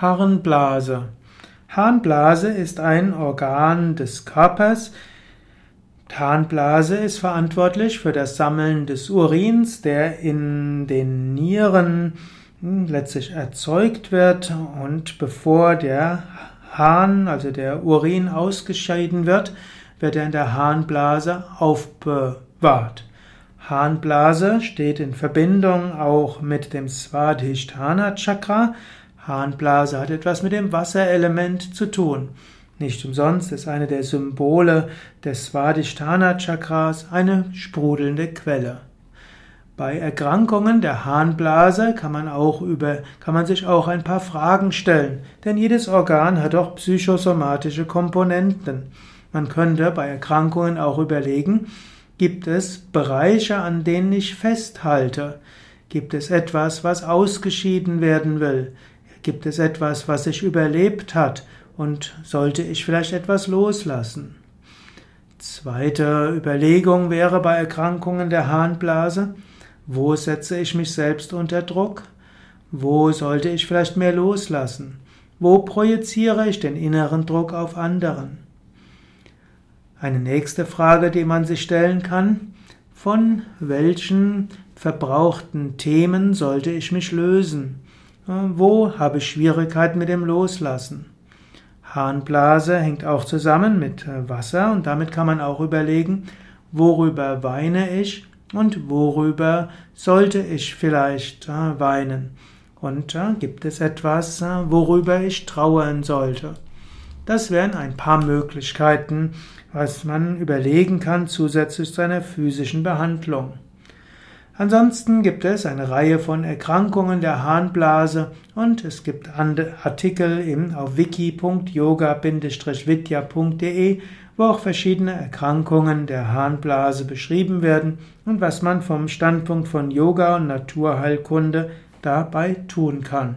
Harnblase. Harnblase ist ein Organ des Körpers. Harnblase ist verantwortlich für das Sammeln des Urins, der in den Nieren letztlich erzeugt wird und bevor der Harn, also der Urin ausgeschieden wird, wird er in der Harnblase aufbewahrt. Harnblase steht in Verbindung auch mit dem Svadhisthana Chakra, Harnblase hat etwas mit dem Wasserelement zu tun. Nicht umsonst ist eine der Symbole des Svadhisthana Chakras eine sprudelnde Quelle. Bei Erkrankungen der Harnblase kann man auch über, kann man sich auch ein paar Fragen stellen, denn jedes Organ hat auch psychosomatische Komponenten. Man könnte bei Erkrankungen auch überlegen, gibt es Bereiche, an denen ich festhalte? Gibt es etwas, was ausgeschieden werden will? Gibt es etwas, was sich überlebt hat und sollte ich vielleicht etwas loslassen? Zweite Überlegung wäre bei Erkrankungen der Harnblase, wo setze ich mich selbst unter Druck? Wo sollte ich vielleicht mehr loslassen? Wo projiziere ich den inneren Druck auf anderen? Eine nächste Frage, die man sich stellen kann, von welchen verbrauchten Themen sollte ich mich lösen? Wo habe ich Schwierigkeiten mit dem Loslassen? Harnblase hängt auch zusammen mit äh, Wasser und damit kann man auch überlegen, worüber weine ich und worüber sollte ich vielleicht äh, weinen. Und äh, gibt es etwas, worüber ich trauern sollte? Das wären ein paar Möglichkeiten, was man überlegen kann zusätzlich zu einer physischen Behandlung. Ansonsten gibt es eine Reihe von Erkrankungen der Harnblase und es gibt Artikel auf wiki.yoga-vidya.de, wo auch verschiedene Erkrankungen der Harnblase beschrieben werden und was man vom Standpunkt von Yoga und Naturheilkunde dabei tun kann.